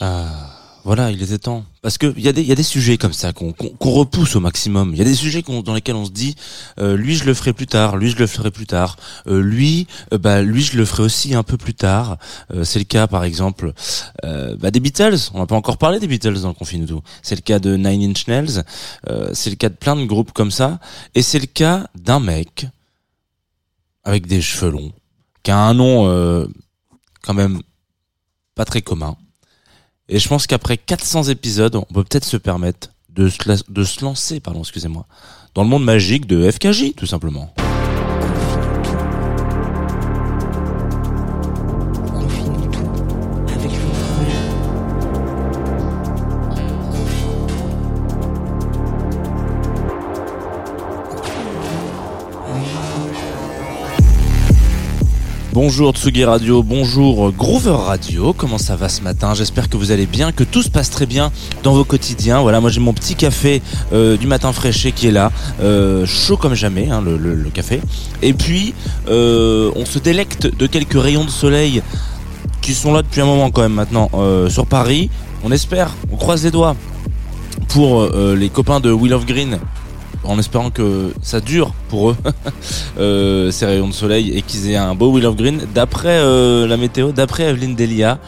Ah, voilà, il était temps. Parce que il y a des sujets comme ça qu'on repousse au maximum. Il y a des sujets dans lesquels on se dit, euh, lui je le ferai plus tard, lui je le ferai plus tard, euh, lui euh, bah lui je le ferai aussi un peu plus tard. C'est le cas par exemple bah, des Beatles. On n'a pas encore parlé des Beatles dans le confinement tout. C'est le cas de Nine Inch Nails. C'est le cas de plein de groupes comme ça. Et c'est le cas d'un mec avec des cheveux longs, qui a un nom quand même pas très commun. Et je pense qu'après 400 épisodes, on peut peut-être se permettre de se, de se lancer, pardon, excusez-moi, dans le monde magique de FKJ, tout simplement. Bonjour Tsugi Radio, bonjour Groover Radio, comment ça va ce matin? J'espère que vous allez bien, que tout se passe très bien dans vos quotidiens. Voilà, moi j'ai mon petit café euh, du matin fraîché qui est là, euh, chaud comme jamais, hein, le, café. Et puis, euh, on se délecte de quelques rayons de soleil qui sont là depuis un moment quand même maintenant sur Paris. On espère, on croise les doigts pour les copains de Wheel of Green en espérant que ça dure pour eux euh, ces rayons de soleil et qu'ils aient un beau Wheel of Green. D'après euh, la météo, d'après Evelyne Delia,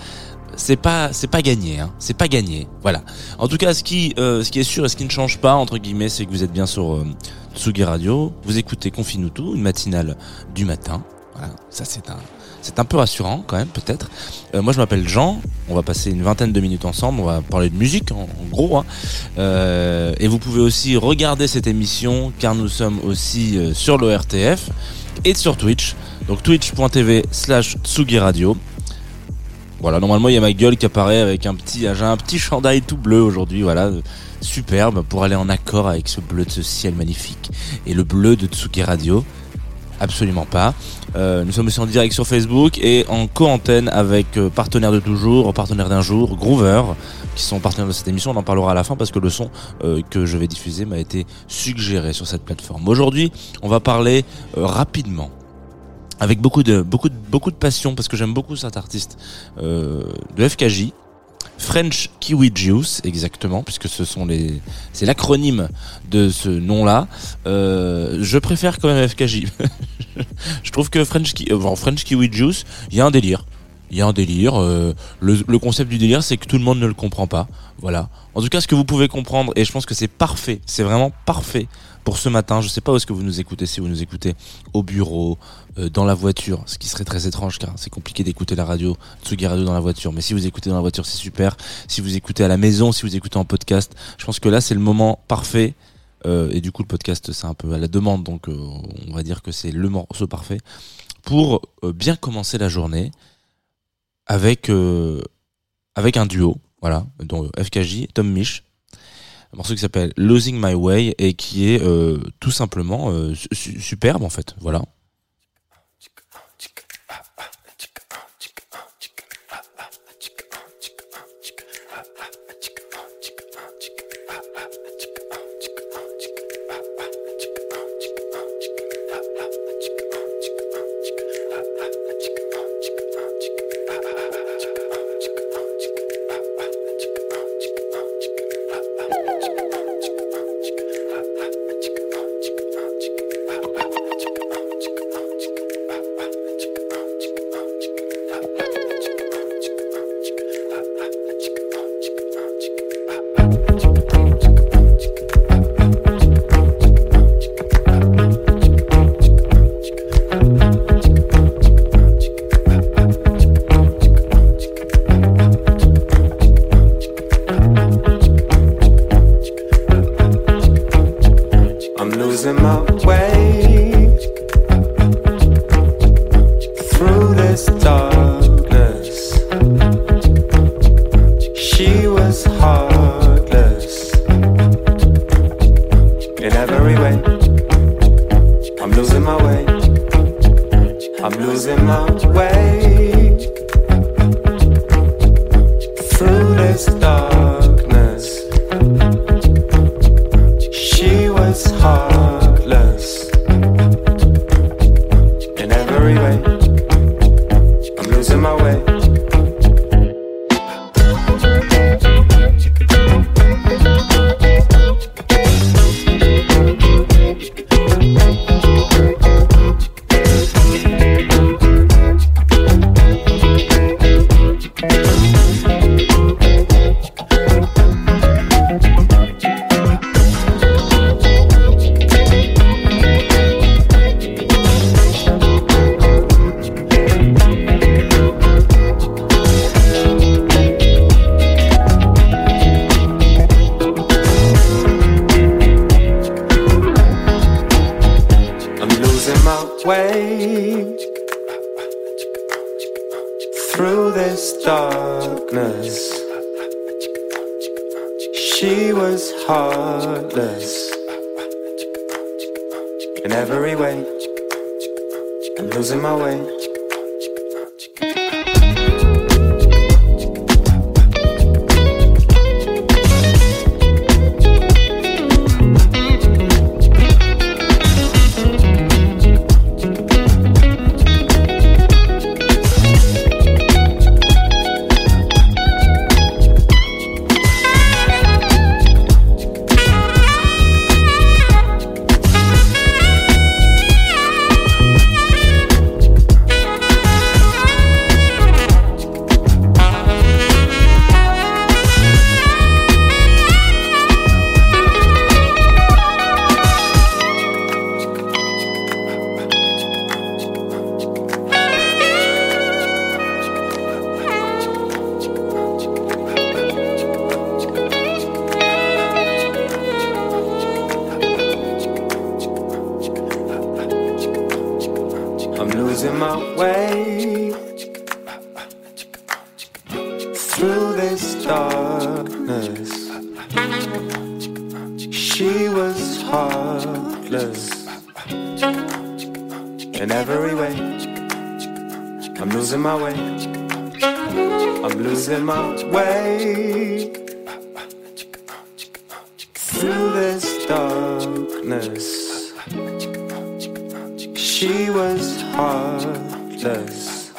c'est pas c'est pas gagné, hein. c'est pas gagné. Voilà. En tout cas, ce qui euh, ce qui est sûr et ce qui ne change pas entre guillemets, c'est que vous êtes bien sur euh, Tsugi Radio. Vous écoutez Confine-nous tout, une matinale du matin. Voilà. Ça c'est un c'est un peu rassurant quand même peut-être. Euh, moi je m'appelle Jean. On va passer une vingtaine de minutes ensemble. On va parler de musique en, gros. Hein. Euh, et vous pouvez aussi regarder cette émission car nous sommes aussi euh, sur l'ORTF et sur Twitch. Donc twitch.tv slash Tsugi Radio. Voilà, normalement il y a ma gueule qui apparaît avec un petit, j'ai un petit chandail tout bleu aujourd'hui, voilà, superbe pour aller en accord avec ce bleu de ce ciel magnifique et le bleu de Tsugi Radio. Absolument pas. Euh, nous sommes aussi en direct sur Facebook et en co-antenne avec euh, partenaire de toujours, partenaire d'un jour, Groover, qui sont partenaires de cette émission. On en parlera à la fin parce que le son euh, que je vais diffuser m'a été suggéré sur cette plateforme. Aujourd'hui, on va parler euh, rapidement avec beaucoup de beaucoup de beaucoup de passion parce que j'aime beaucoup cet artiste de FKJ. French Kiwi Juice, exactement, puisque ce sont les, c'est l'acronyme de ce nom-là. Euh, je préfère quand même FKJ. je trouve que French, Ki- euh, French Kiwi Juice, il y a un délire. Il y a un délire. euh, le, le concept du délire, c'est que tout le monde ne le comprend pas. Voilà. En tout cas, ce que vous pouvez comprendre, et je pense que c'est parfait, c'est vraiment parfait pour ce matin. Je sais pas où est-ce que vous nous écoutez, si vous nous écoutez au bureau, euh, dans la voiture, ce qui serait très étrange car c'est compliqué d'écouter la radio, Tsugi Radio dans la voiture. Mais si vous écoutez dans la voiture, c'est super. Si vous écoutez à la maison, si vous écoutez en podcast, je pense que là c'est le moment parfait. Euh, et du coup, le podcast c'est un peu à la demande, donc euh, on va dire que c'est le morceau parfait pour euh, bien commencer la journée avec euh, avec un duo, voilà, dont euh, FKJ, Tom Mich, un morceau qui s'appelle Losing My Way et qui est euh, tout simplement euh, su- su- superbe en fait, voilà. my way through this dark. Was heartless in every way. I'm losing my way. I'm losing my way through this darkness. She was heartless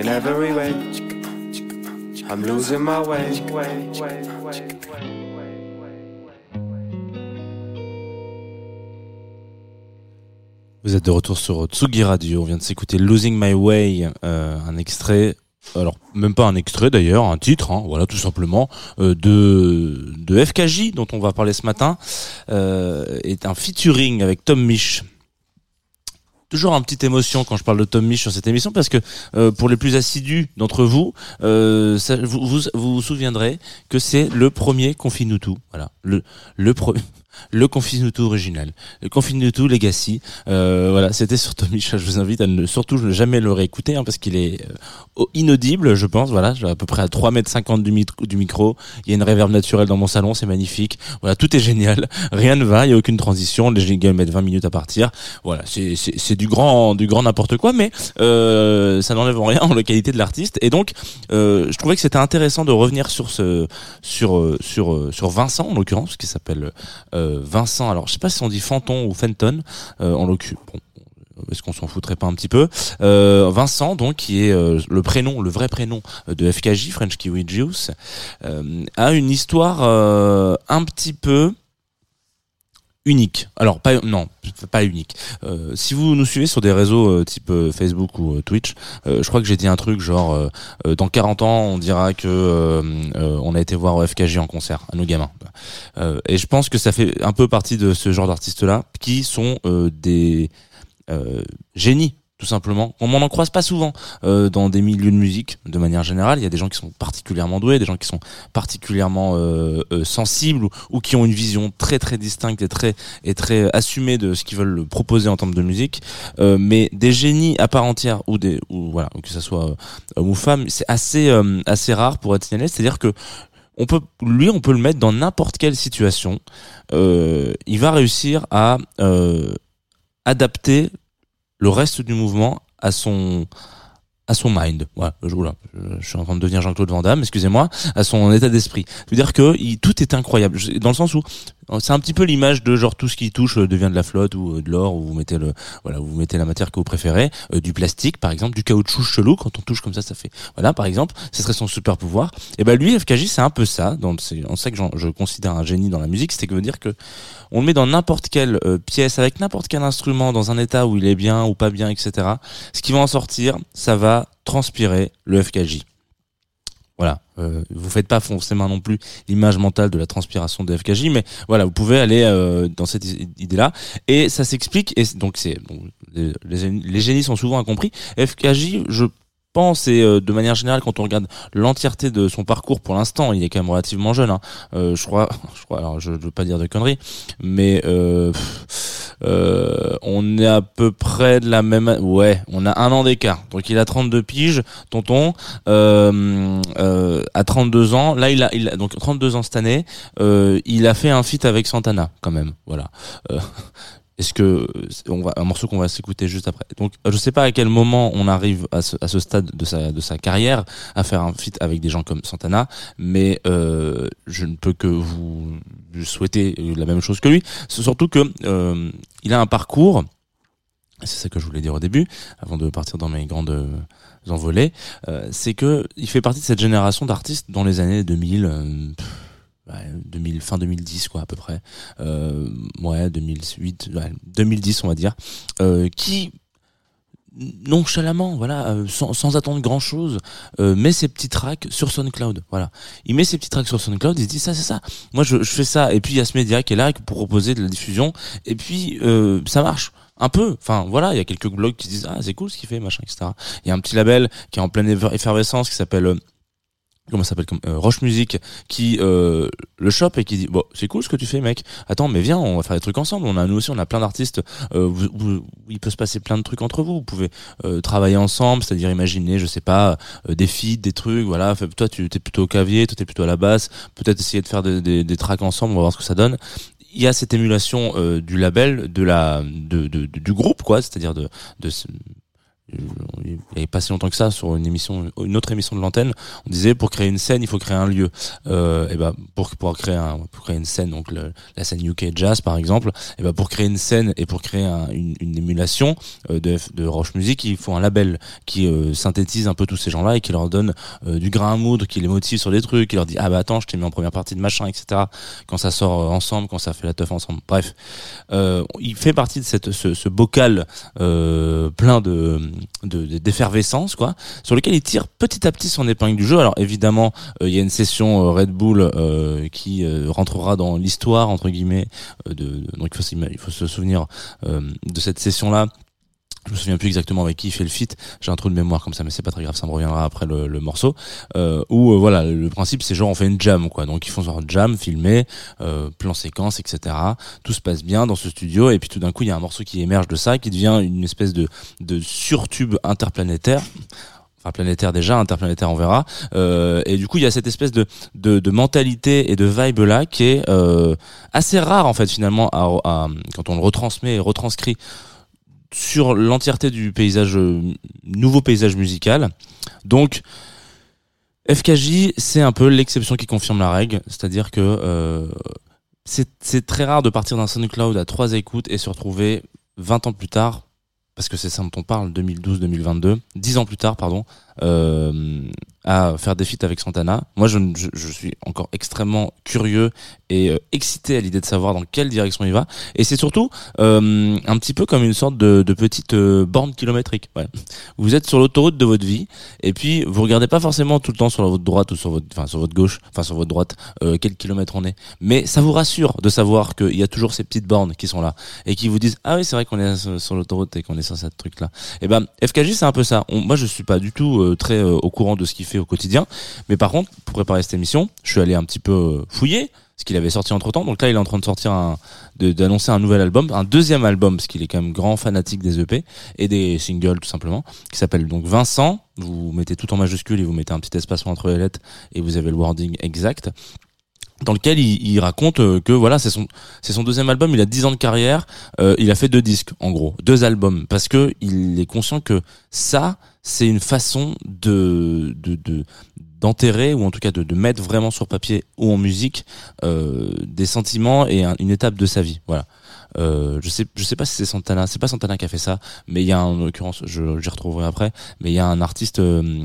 in every way. I'm losing my way. Vous êtes de retour sur Tsugi Radio. On vient de s'écouter Losing My Way, euh, un extrait. Alors même pas un extrait d'ailleurs, un titre, hein, voilà tout simplement euh, de de FKJ dont on va parler ce matin euh, est un featuring avec Tom Misch. Toujours un petite émotion quand je parle de Tom Misch sur cette émission parce que pour les plus assidus d'entre vous, vous, vous vous vous souviendrez que c'est le premier Confinutu, voilà le le premier le Confinutu original, le Confinutu Legacy. Euh, voilà, c'était sur Tommy. Je vous invite à ne surtout ne jamais le réécouter hein, parce qu'il est euh, au- inaudible, je pense. Voilà, à peu près à 3 mètres 50 du, micro. Il y a une réverb naturelle dans mon salon, c'est magnifique. Voilà, tout est génial. Rien ne va, il y a aucune transition. Les jingles mettent 20 minutes à partir. Voilà, c'est du grand du grand n'importe quoi, mais euh, ça n'enlève en rien en la qualité de l'artiste. Et donc, euh, je trouvais que c'était intéressant de revenir sur ce sur euh, sur sur Vincent en l'occurrence, qui s'appelle euh, Vincent. Alors, je sais pas si on dit Fanton ou Fenton euh, en l'occurrence. Bon, est-ce qu'on s'en foutrait pas un petit peu euh, Vincent, donc, qui est euh, le prénom, le vrai prénom de FKJ, French Kiwi Juice, euh, a une histoire euh, un petit peu unique. Alors pas non, pas unique. Euh, si vous nous suivez sur des réseaux euh, type euh, Facebook ou Twitch, je crois que j'ai dit un truc genre dans 40 ans, on dira que on a été voir FKJ en concert à nos gamins. Et je pense que ça fait un peu partie de ce genre d'artistes là qui sont des génies tout simplement. On m'en en croise pas souvent euh, dans des milieux de musique de manière générale. Il y a des gens qui sont particulièrement doués, des gens qui sont particulièrement euh, euh, sensibles ou, qui ont une vision très très distincte et très et très assumée de ce qu'ils veulent proposer en termes de musique. Euh, mais des génies à part entière ou des ou voilà que ça soit euh, homme ou femme, c'est assez euh, assez rare pour être signalé. C'est-à-dire que on peut lui on peut le mettre dans n'importe quelle situation. Il va réussir à adapter le reste du mouvement à son à son mind. Voilà, je, oula, je, suis en train de devenir Jean-Claude Van Damme, excusez-moi, à son état d'esprit. C'est-à-dire que il, tout est incroyable, dans le sens où c'est un petit peu l'image de genre tout ce qui touche euh, devient de la flotte ou euh, de l'or où vous mettez le voilà, vous mettez la matière que vous préférez, euh, du plastique par exemple, du caoutchouc chelou quand on touche comme ça ça fait. Voilà, par exemple, ce serait son super pouvoir. Et ben lui FKJ c'est un peu ça, c'est en ça que je considère un génie dans la musique, c'est que veut dire que on met dans n'importe quelle pièce avec n'importe quel instrument dans un état où il est bien ou pas bien, etc. Ce qui va en sortir, ça va transpirer le FKJ. Voilà, euh, vous faites pas forcément non plus l'image mentale de la transpiration de FKJ, mais voilà, vous pouvez aller euh, dans cette idée-là, et ça s'explique. Et donc c'est donc, les, génies- sont souvent incompris. FKJ, je pense, et euh, de manière générale, quand on regarde l'entièreté de son parcours pour l'instant, il est quand même relativement jeune. Hein, euh, je crois, je crois. Alors, je, je veux pas dire de conneries, mais euh, pff, euh, on est à peu près de la même. Ouais, on a un an d'écart. Donc il a 32 piges, tonton. Euh, euh, à 32 ans, là il a, il a donc 32 ans cette année. Euh, il a fait un feat avec Santana quand même. Voilà. Est-ce que on va un morceau qu'on va s'écouter juste après. Donc je sais pas à quel moment on arrive à ce, à ce stade de sa de sa carrière à faire un feat avec des gens comme Santana, mais euh, je ne peux que vous souhaiter la même chose que lui. C'est surtout que euh, il a un parcours. C'est ça que je voulais dire au début, avant de partir dans mes grandes euh, envolées. euh, c'est que il fait partie de cette génération d'artistes dans les années 2000. euh, pff, 2000 fin 2010 quoi à peu près. Euh, ouais 2008 ouais, 2010 on va dire. Euh, qui nonchalamment voilà euh, sans, sans attendre grand chose euh, met ses petits tracks sur SoundCloud voilà. Il met ses petits tracks sur SoundCloud il se dit ça c'est ça. Moi je, je fais ça et puis il y a ce média qui est là pour proposer de la diffusion et puis ça marche. Un peu. Enfin voilà il y a quelques blogs qui se disent ah c'est cool ce qu'il fait machin etc il y a un petit label qui est en pleine effer- effervescence qui s'appelle comment ça s'appelle comme euh, Roche Music qui euh, le chope et qui dit bon c'est cool ce que tu fais mec. Attends mais viens on va faire des trucs ensemble. On a nous aussi on a plein d'artistes euh, il peut se passer plein de trucs entre vous. Vous pouvez euh, travailler ensemble c'est-à-dire imaginer je sais pas euh, des feats des trucs voilà. Toi tu es plutôt au clavier toi t'es plutôt à la basse. Peut-être essayer de faire des, des, des tracks ensemble on va voir ce que ça donne. Il y a cette émulation du label de la de, de- du groupe quoi. C'est-à-dire de il y avait pas si longtemps que ça sur une émission une autre émission de l'antenne. On disait pour créer une scène il faut créer un lieu. Euh, et ben pour pouvoir créer un pour créer une scène donc la scène UK jazz par exemple et ben pour créer une scène et pour créer un- une, émulation euh, de, de Roche Music il faut un label qui euh, synthétise un peu tous ces gens là et qui leur donne euh, du grain à moudre qui les motive sur des trucs qui leur dit ah bah attends je t'ai mis en première partie de machin etc quand ça sort ensemble quand ça fait la teuf ensemble. Bref. Il fait partie de cette ce, ce bocal plein de de- de- d'effervescence quoi sur lequel il tire petit à petit son épingle du jeu. Alors évidemment euh, il y a une session euh, Red Bull euh, qui rentrera dans l'histoire entre guillemets de, donc il faut, il faut se souvenir de cette session là je me souviens plus exactement avec qui il fait le feat. J'ai un trou de mémoire comme ça, mais c'est pas très grave, ça me reviendra après le, morceau. Euh, où euh, voilà, le principe c'est genre on fait une jam quoi. Donc ils font genre jam, filmé, euh, plan séquence, etc. Tout se passe bien dans ce studio et puis tout d'un coup il y a un morceau qui émerge de ça, qui devient une espèce de de surtube interplanétaire enfin planétaire déjà, interplanétaire on verra. Et du coup il y a cette espèce de, de, mentalité et de vibe là qui est assez rare en fait finalement quand on le retransmet et retranscrit sur l'entièreté du paysage euh, nouveau paysage musical. Donc FKJ c'est un peu l'exception qui confirme la règle, c'est-à-dire que euh, c'est très rare de partir d'un SoundCloud à trois écoutes et se retrouver 20 ans plus tard parce que c'est ça dont on parle 2012-2022 10 ans plus tard pardon à faire des feats avec Santana. Moi, je, suis encore extrêmement curieux et euh, excité à l'idée de savoir dans quelle direction il va. Et c'est surtout euh, un petit peu comme une sorte de, petite euh, borne kilométrique. Ouais. Vous êtes sur l'autoroute de votre vie et puis vous regardez pas forcément tout le temps sur votre droite ou sur votre, enfin sur votre gauche, enfin sur votre droite, euh, quel kilomètre on est. Mais ça vous rassure de savoir qu'il y a toujours ces petites bornes qui sont là et qui vous disent ah oui c'est vrai qu'on est sur, l'autoroute et qu'on est sur cette truc là. Et ben FKJ c'est un peu ça. Moi je suis pas du tout euh, très euh, au courant de ce qu'il fait au quotidien, mais par contre pour préparer cette émission, je suis allé un petit peu euh, fouiller ce qu'il avait sorti entre temps. Donc là il est en train de sortir un, d'annoncer un nouvel album, un deuxième album parce qu'il est quand même grand fanatique des EP et des singles tout simplement, qui s'appelle donc Vincent. Vous mettez tout en majuscule et vous mettez un petit espacement entre les lettres et vous avez le wording exact. Dans lequel il, il raconte euh, que voilà c'est son c'est son deuxième album il a 10 ans de carrière euh, il a fait deux disques en gros deux albums parce que il est conscient que ça c'est une façon de de, de d'enterrer ou en tout cas de, de mettre vraiment sur papier ou en musique euh, des sentiments et un- une étape de sa vie voilà. Euh, je sais je sais pas si c'est Santana c'est pas Santana qui a fait ça mais il y a en l'occurrence je j'y retrouverai après mais il y a un artiste euh,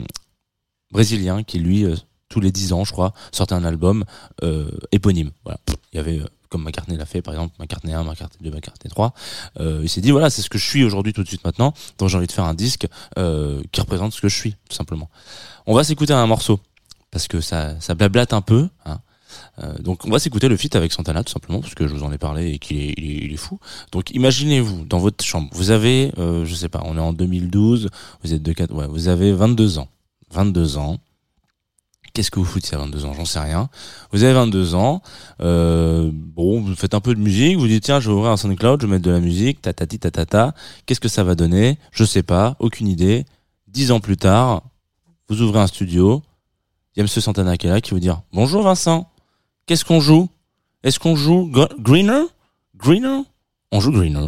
brésilien qui lui euh, tous les 10 ans je crois sortait un album euh, éponyme voilà il y avait euh, comme McCartney l'a fait par exemple McCartney 1 McCartney 2 McCartney 3 euh, il s'est dit voilà c'est ce que je suis aujourd'hui tout de suite maintenant donc j'ai envie de faire un disque euh, qui représente ce que je suis tout simplement on va s'écouter un morceau parce que ça ça blablate un peu hein. Euh, donc on va s'écouter le feat avec Santana tout simplement parce que je vous en ai parlé et qu'il est, il est, il est fou. Donc imaginez-vous dans votre chambre, vous avez, je sais pas, on est en 2012, vous êtes de 4, ouais, vous avez 22 ans, 22 ans. Qu'est-ce que vous foutez à 22 ans? J'en sais rien. Vous avez 22 ans, euh, bon, vous faites un peu de musique, vous dites tiens, je vais ouvrir un SoundCloud, je vais mettre de la musique, tatati tatata. Qu'est-ce que ça va donner? Je sais pas, aucune idée. Dix ans plus tard, vous ouvrez un studio, il y a Monsieur Santana qui est là qui vous dire bonjour Vincent, qu'est-ce qu'on joue? Est-ce qu'on joue Gr- Greener? Greener? On joue Greener.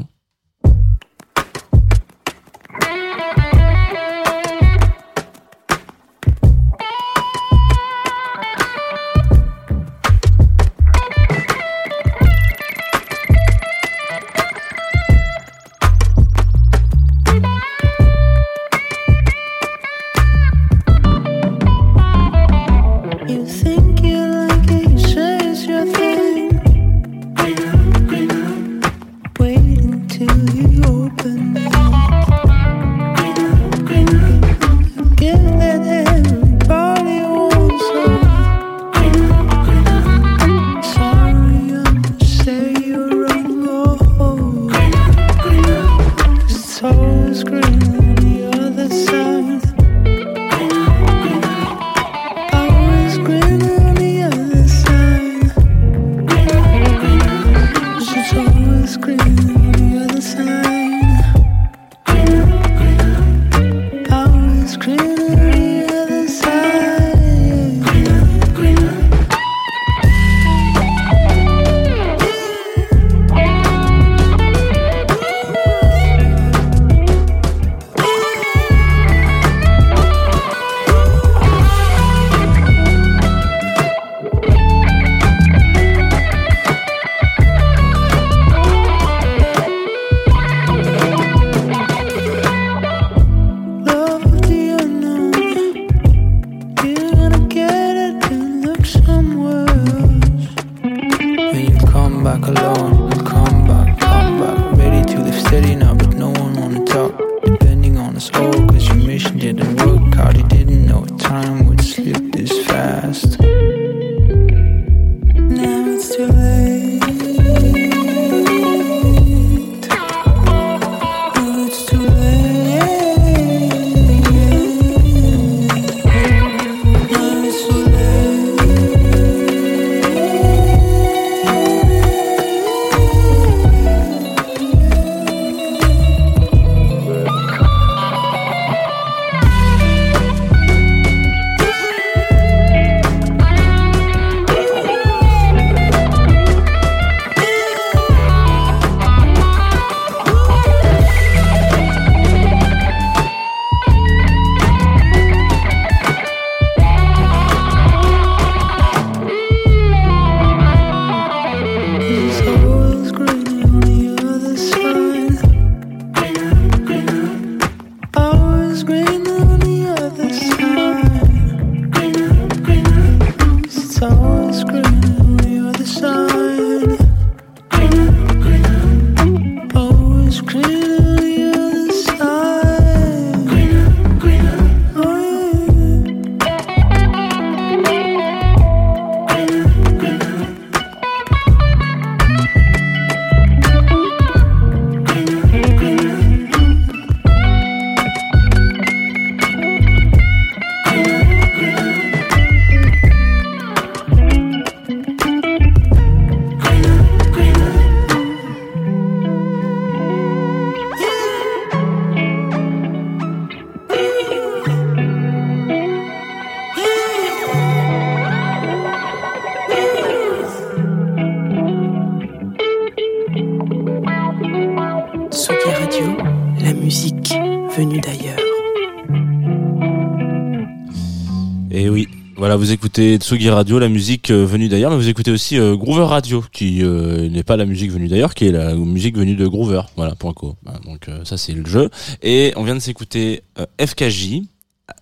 Écoutez Tsugi Radio, la musique euh, venue d'ailleurs, mais vous écoutez aussi euh, Groover Radio, qui euh, n'est pas la musique venue d'ailleurs, qui est la musique venue de Groover. Voilà, point co. Voilà, donc ça c'est le jeu. Et on vient de s'écouter FKJ,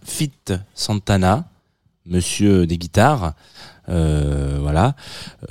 Fit Santana, Monsieur des guitares, euh, voilà,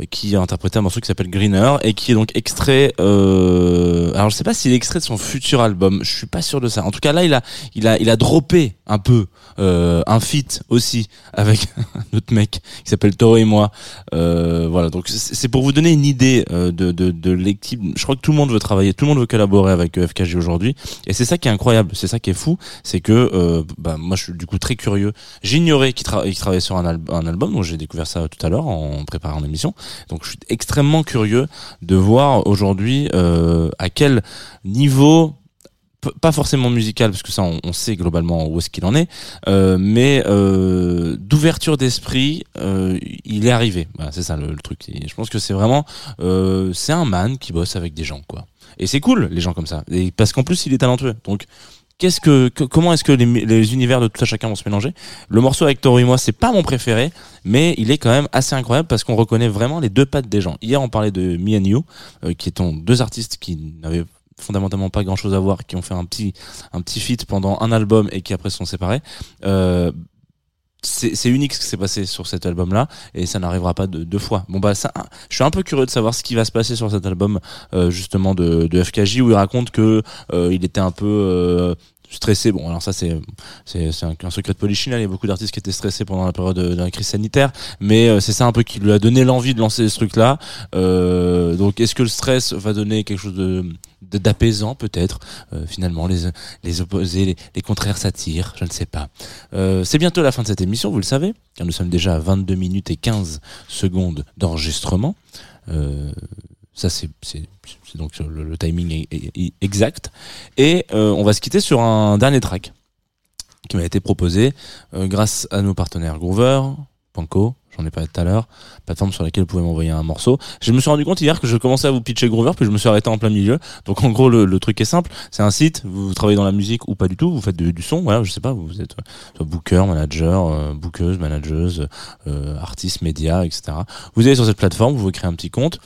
euh, qui a interprété un morceau qui s'appelle Greener et qui est donc extrait. Euh, alors je sais pas s'il est extrait de son futur album, je suis pas sûr de ça. En tout cas là, il a, il a, il a droppé un peu euh, un feat aussi avec un autre mec qui s'appelle Toro et moi. Voilà, donc c'est pour vous donner une idée de, de, de l'équipe. Je crois que tout le monde veut travailler, tout le monde veut collaborer avec FKG aujourd'hui, et c'est ça qui est incroyable, c'est ça qui est fou, c'est que bah, moi je suis du coup très curieux. J'ignorais qu'il tra- qu'il travaillait sur un album, donc j'ai découvert ça tout à l'heure en préparant l'émission. Donc je suis extrêmement curieux de voir aujourd'hui euh, à quel niveau pas forcément musical parce que ça on, sait globalement où est-ce qu'il en est euh, mais euh, d'ouverture d'esprit euh, il est arrivé. Voilà, c'est ça le, truc. Et je pense que c'est vraiment euh, c'est un man qui bosse avec des gens quoi. Et c'est cool les gens comme ça. Et parce qu'en plus il est talentueux. Donc Qu'est-ce que, comment est-ce que les, univers de tout à chacun vont se mélanger? Le morceau avec Toro et moi, c'est pas mon préféré, mais il est quand même assez incroyable parce qu'on reconnaît vraiment les deux pattes des gens. Hier, on parlait de Me and You, euh, qui étant deux artistes qui n'avaient fondamentalement pas grand chose à voir, qui ont fait un petit, un petit feat pendant un album et qui après se sont séparés. Euh, c'est unique ce qui s'est passé sur cet album là et ça n'arrivera pas de deux fois bon bah ça je suis un peu curieux de savoir ce qui va se passer sur cet album euh, justement de, de FKJ où il raconte que euh, il était un peu euh, stressé. Bon alors ça c'est un, un secret de polichinelle. Il y a beaucoup d'artistes qui étaient stressés pendant la période de, de la crise sanitaire. Mais euh, c'est ça un peu qui lui a donné l'envie de lancer ce truc là euh, donc est-ce que le stress va donner quelque chose de- d'apaisant peut-être? Euh, finalement les les opposés les, les contraires s'attirent. Je ne sais pas. Euh, c'est bientôt la fin de cette émission, vous le savez, car nous sommes déjà à 22 minutes et 15 secondes d'enregistrement. Euh, ça, c'est donc le, timing est, exact. Et euh, on va se quitter sur un dernier track qui m'a été proposé euh, grâce à nos partenaires Groover, Panko, j'en ai parlé tout à l'heure, plateforme sur laquelle vous pouvez m'envoyer un morceau. Je me suis rendu compte hier que je commençais à vous pitcher Groover, puis je me suis arrêté en plein milieu. Donc en gros, le, truc est simple, c'est un site, vous travaillez dans la musique ou pas du tout, vous faites du, son, voilà, je sais pas, vous êtes euh, booker, manager, euh, bookeuse, manageuse, euh, artiste, média, etc. Vous allez sur cette plateforme, vous vous créez un petit compte.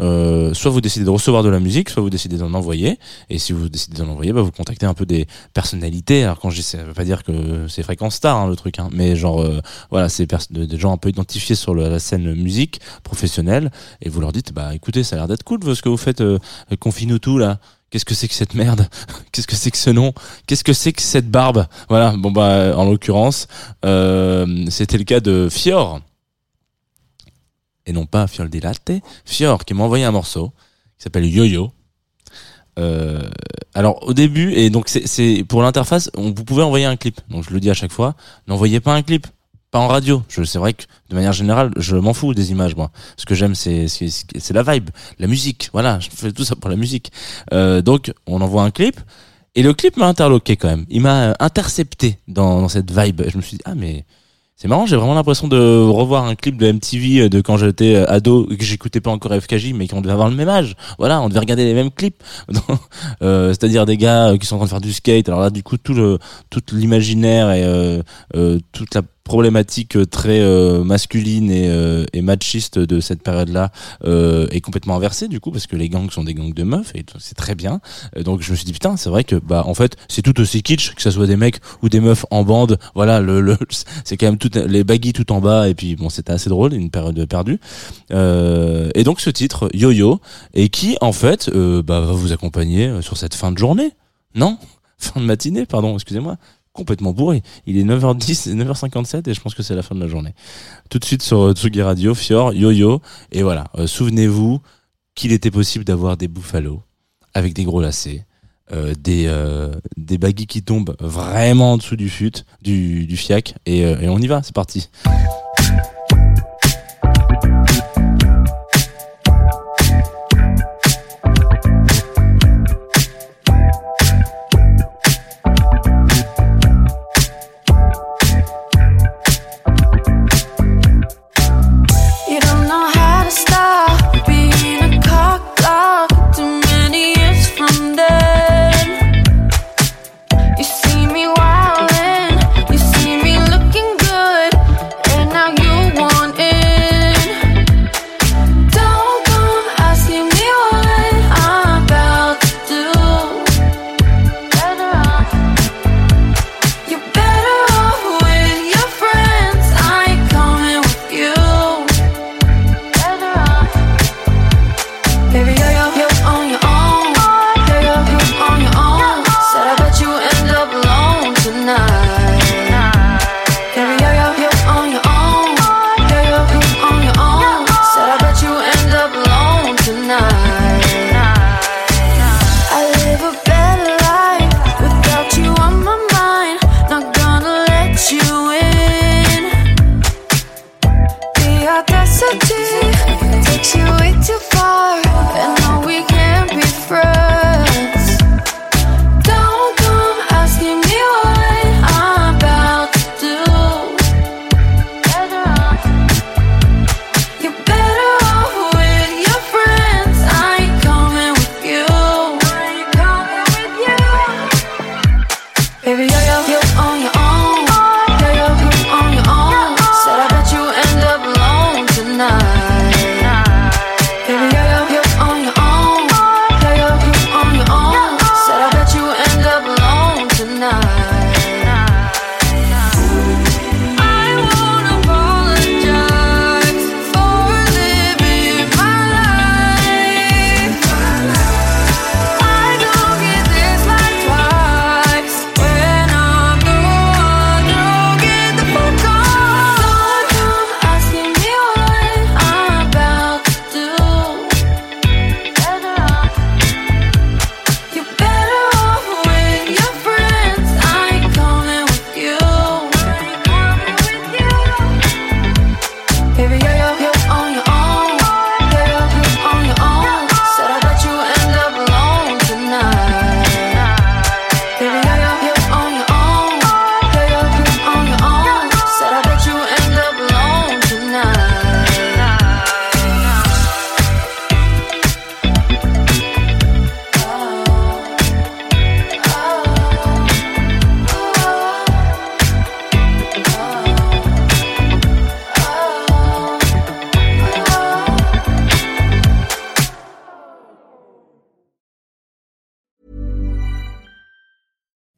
Euh, soit vous décidez de recevoir de la musique, soit vous décidez d'en envoyer. Et si vous décidez d'en envoyer, bah, vous contactez un peu des personnalités. Alors quand je dis, ça veut pas dire que c'est fréquence star hein, le truc, hein, mais genre euh, voilà, c'est des gens un peu identifiés sur la scène musique professionnelle. Et vous leur dites, bah écoutez, ça a l'air d'être cool ce que vous faites, euh, confine-nous tout là. Qu'est-ce que c'est que cette merde? Qu'est-ce que c'est que ce nom? Qu'est-ce que c'est que cette barbe? Voilà. Bon bah en l'occurrence, euh, c'était le cas de Fior et non pas Fiol di Latte, Fior qui m'a envoyé un morceau qui s'appelle Yo-Yo. Euh, alors au début et donc c'est- pour l'interface, vous pouvez envoyer un clip. Donc je le dis à chaque fois, n'envoyez pas un clip, pas en radio. C'est vrai que de manière générale, je m'en fous des images moi. Ce que j'aime c'est c'est c'est la vibe, la musique. Voilà, je fais tout ça pour la musique. Euh, donc on envoie un clip et le clip m'a interloqué quand même. Il m'a euh, intercepté dans, dans cette vibe. Je me suis dit ah mais c'est marrant, j'ai vraiment l'impression de revoir un clip de MTV de quand j'étais euh, ado que j'écoutais pas encore FKJ, mais qu'on devait avoir le même âge. Voilà, on devait regarder les mêmes clips. Euh, C'est-à-dire des gars euh, qui sont en train de faire du skate. Alors là, du coup, tout le tout l'imaginaire et euh, euh, toute la problématique euh, très euh, masculine et, euh, et machiste de cette période-là euh, est complètement inversée du coup parce que les gangs sont des gangs de meufs et c'est très bien. Euh, donc je me suis dit putain, c'est vrai que bah en fait c'est tout aussi kitsch que ça soit des mecs ou des meufs en bande. Voilà, le, le c'est quand même tout les baggy tout en bas et puis bon c'était assez drôle une période perdue. Euh, et donc ce titre Yo-Yo et qui en fait bah, va vous accompagner sur cette fin de journée. Non, fin de matinée, pardon, excusez-moi complètement bourré. Il est 9h10, 9h57 et je pense que c'est la fin de la journée. Tout de suite sur euh, Tsugi Radio, Fior, Yo-Yo. Et voilà, euh, souvenez-vous qu'il était possible d'avoir des bouffalo avec des gros lacets, euh, des, euh, des baggy qui tombent vraiment en dessous du fut, du, du fiac. Et on y va, c'est parti.